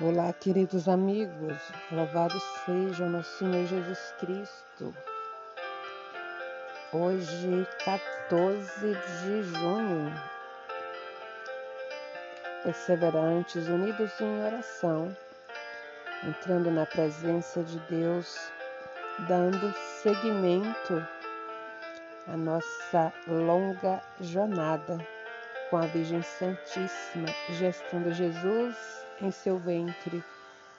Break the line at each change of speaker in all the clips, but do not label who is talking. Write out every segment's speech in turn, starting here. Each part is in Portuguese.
Olá, queridos amigos, louvado seja o nosso Senhor Jesus Cristo. Hoje, 14 de junho, perseverantes, unidos em oração, entrando na presença de Deus, dando seguimento à nossa longa jornada com a Virgem Santíssima, gestando Jesus em seu ventre,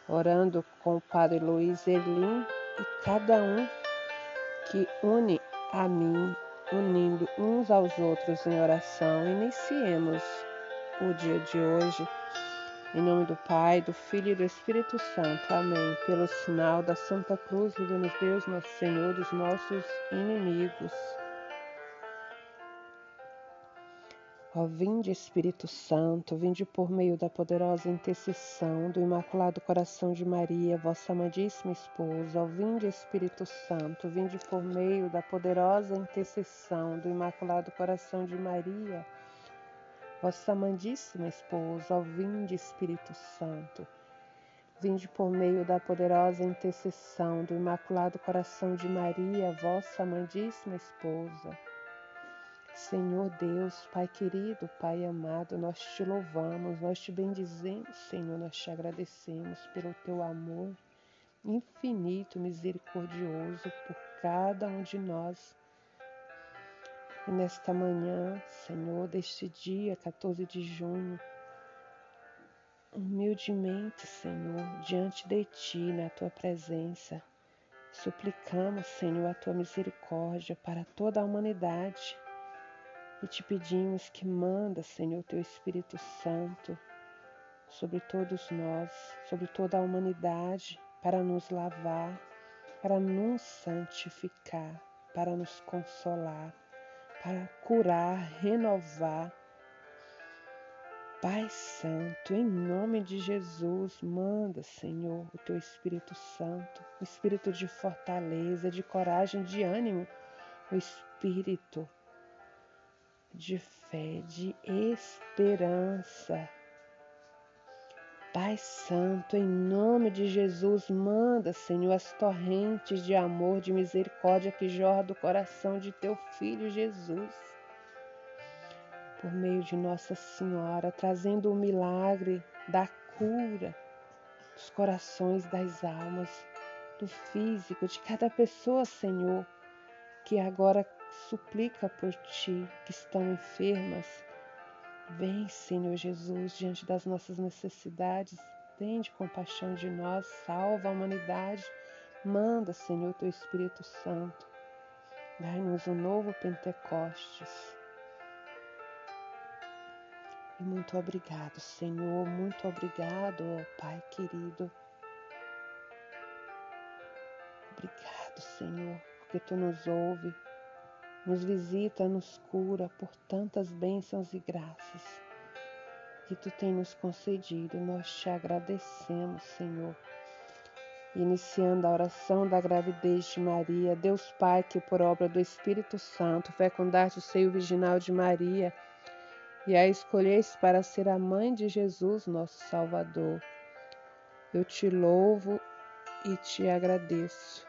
orando com o Padre Luiz Erlim e cada um que une a mim, unindo uns aos outros em oração. Iniciemos o dia de hoje. Em nome do Pai, do Filho e do Espírito Santo. Amém. Pelo sinal da Santa Cruz, livre-nos Deus, nosso Senhor, dos nossos inimigos. Ó vinde Espírito Santo, vinde por meio da poderosa intercessão do Imaculado Coração de Maria, vossa amadíssima esposa. Ó vinde Espírito Santo, vinde por meio da poderosa intercessão do Imaculado Coração de Maria, vossa amadíssima esposa. Ó vinde Espírito Santo, vinde por meio da poderosa intercessão do Imaculado Coração de Maria, vossa amadíssima esposa. Senhor Deus, Pai querido, Pai amado, nós te louvamos, nós te bendizemos, Senhor, nós te agradecemos pelo teu amor infinito, misericordioso por cada um de nós. E nesta manhã, Senhor, deste dia 14 de junho, humildemente, Senhor, diante de ti, na tua presença, suplicamos, Senhor, a tua misericórdia para toda a humanidade e te pedimos que manda, Senhor, teu Espírito Santo sobre todos nós, sobre toda a humanidade, para nos lavar, para nos santificar, para nos consolar, para curar, renovar. Pai Santo, em nome de Jesus, manda, Senhor, o teu Espírito Santo, o espírito de fortaleza, de coragem, de ânimo, o Espírito de fé, de esperança. Pai Santo, em nome de Jesus, manda, Senhor, as torrentes de amor, de misericórdia que jorra do coração de teu filho Jesus. Por meio de Nossa Senhora, trazendo o milagre da cura dos corações, das almas, do físico, de cada pessoa, Senhor, que agora suplica por ti que estão enfermas. Vem, Senhor Jesus, diante das nossas necessidades, tende compaixão de nós, salva a humanidade. Manda, Senhor, teu Espírito Santo. Dai-nos um novo Pentecostes. E muito obrigado, Senhor, muito obrigado, ó Pai querido. Obrigado, Senhor, porque tu nos ouve nos visita, nos cura por tantas bênçãos e graças que tu tem nos concedido. Nós te agradecemos, Senhor. Iniciando a oração da gravidez de Maria, Deus Pai, que por obra do Espírito Santo fecundaste o seio virginal de Maria e a escolheste para ser a mãe de Jesus, nosso Salvador. Eu te louvo e te agradeço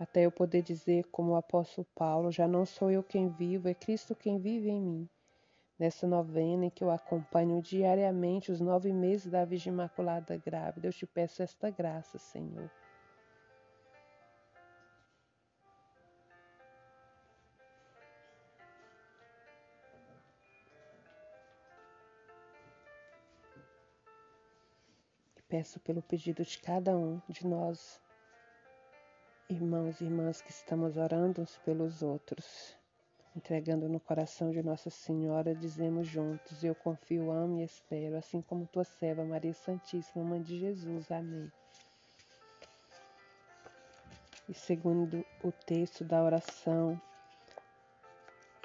até eu poder dizer, como o apóstolo Paulo, já não sou eu quem vivo, é Cristo quem vive em mim. Nessa novena em que eu acompanho diariamente os nove meses da Virgem Imaculada grávida, eu te peço esta graça, Senhor. Peço pelo pedido de cada um de nós Irmãos e irmãs que estamos orando uns pelos outros, entregando no coração de Nossa Senhora, dizemos juntos: Eu confio, amo e espero, assim como tua serva Maria Santíssima, Mãe de Jesus. Amém. E segundo o texto da oração,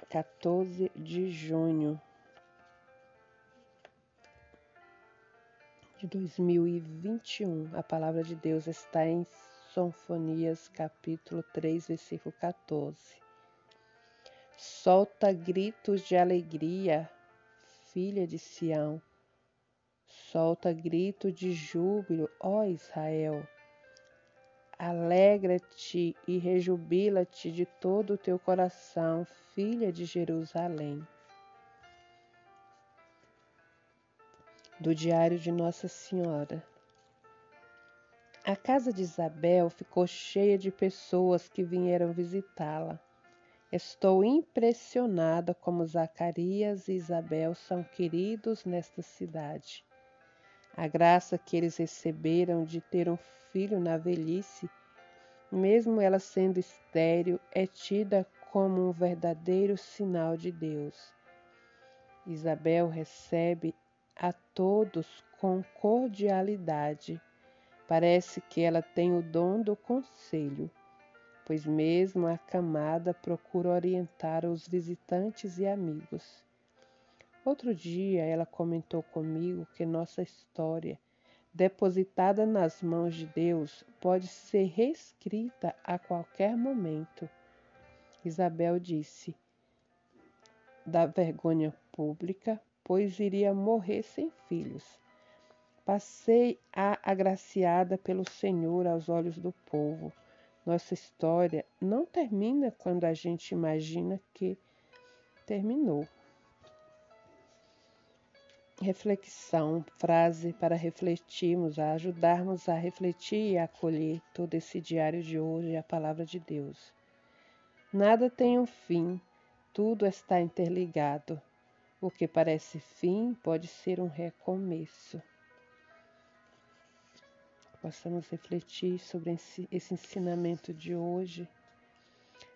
14 de junho de 2021, a palavra de Deus está em Sonfonias, capítulo 3, versículo 14. Solta gritos de alegria, filha de Sião. Solta grito de júbilo, ó Israel. Alegra-te e rejubila-te de todo o teu coração, filha de Jerusalém. Do Diário de Nossa Senhora. A casa de Isabel ficou cheia de pessoas que vieram visitá-la. Estou impressionada como Zacarias e Isabel são queridos nesta cidade. A graça que eles receberam de ter um filho na velhice, mesmo ela sendo estéril, é tida como um verdadeiro sinal de Deus. Isabel recebe a todos com cordialidade Parece que ela tem o dom do conselho, pois mesmo acamada procura orientar os visitantes e amigos. Outro dia ela comentou comigo que nossa história, depositada nas mãos de Deus, pode ser reescrita a qualquer momento. Isabel disse: da vergonha pública, pois iria morrer sem filhos. Passei a agraciada pelo Senhor aos olhos do povo. Nossa história não termina quando a gente imagina que terminou. Reflexão, frase para refletirmos, a ajudarmos a refletir e a acolher todo esse diário de hoje, a palavra de Deus. Nada tem um fim, tudo está interligado. O que parece fim pode ser um recomeço possamos refletir sobre esse, ensinamento de hoje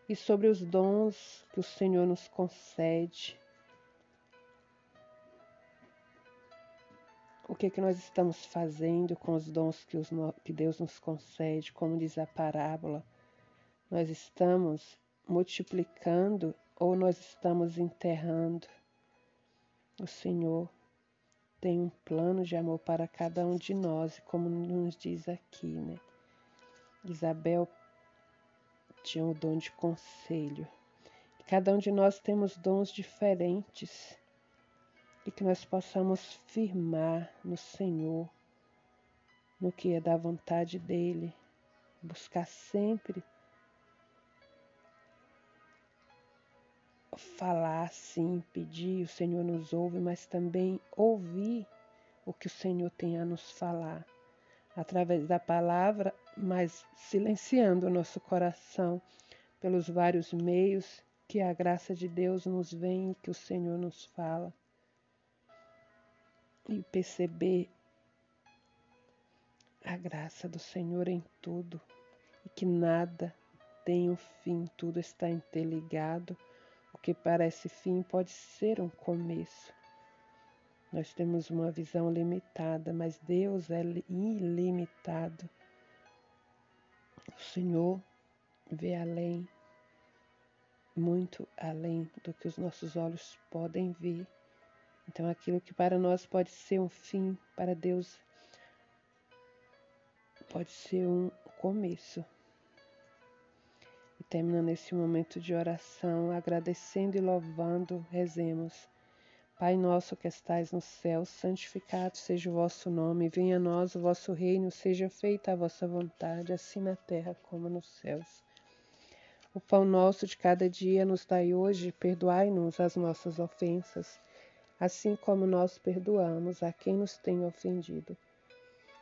e sobre os dons que o Senhor nos concede. O que, é que nós estamos fazendo com os dons que, os, que Deus nos concede? Como diz a parábola, nós estamos multiplicando ou nós estamos enterrando? O Senhor tem um plano de amor para cada um de nós, como nos diz aqui, né? Isabel tinha o dom de conselho. Cada um de nós temos dons diferentes e que nós possamos firmar no Senhor, no que é da vontade dele, buscar sempre falar sim, pedir, o Senhor nos ouve, mas também ouvir o que o Senhor tem a nos falar através da palavra, mas silenciando o nosso coração pelos vários meios que a graça de Deus nos vem e que o Senhor nos fala. E perceber a graça do Senhor em tudo e que nada tem um fim, tudo está interligado que parece fim pode ser um começo. Nós temos uma visão limitada, mas Deus é ilimitado. O Senhor vê além, muito além do que os nossos olhos podem ver. Então, aquilo que para nós pode ser um fim, para Deus pode ser um começo terminando esse momento de oração, agradecendo e louvando, rezemos. Pai nosso que estais no céu, santificado seja o vosso nome, venha a nós o vosso reino, seja feita a vossa vontade, assim na terra como nos céus. O pão nosso de cada dia nos dai hoje, perdoai-nos as nossas ofensas, assim como nós perdoamos a quem nos tem ofendido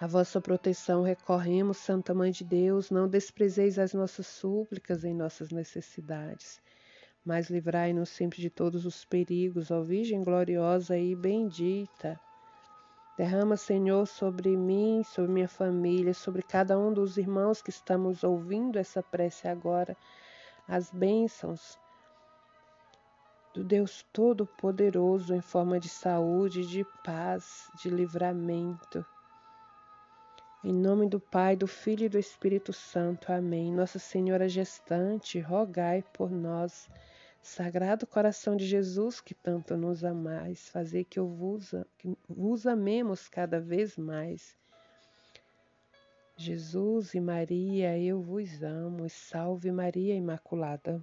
A vossa proteção recorremos, Santa Mãe de Deus, não desprezeis as nossas súplicas em nossas necessidades, mas livrai-nos sempre de todos os perigos, ó Virgem gloriosa e bendita. Derrama, Senhor, sobre mim, sobre minha família, sobre cada um dos irmãos que estamos ouvindo essa prece agora, as bênçãos do Deus Todo-Poderoso em forma de saúde, de paz, de livramento. Em nome do Pai, do Filho e do Espírito Santo. Amém. Nossa Senhora gestante, rogai por nós. Sagrado coração de Jesus, que tanto nos amais, fazer que, eu vos, que vos amemos cada vez mais. Jesus e Maria, eu vos amo. Salve Maria Imaculada.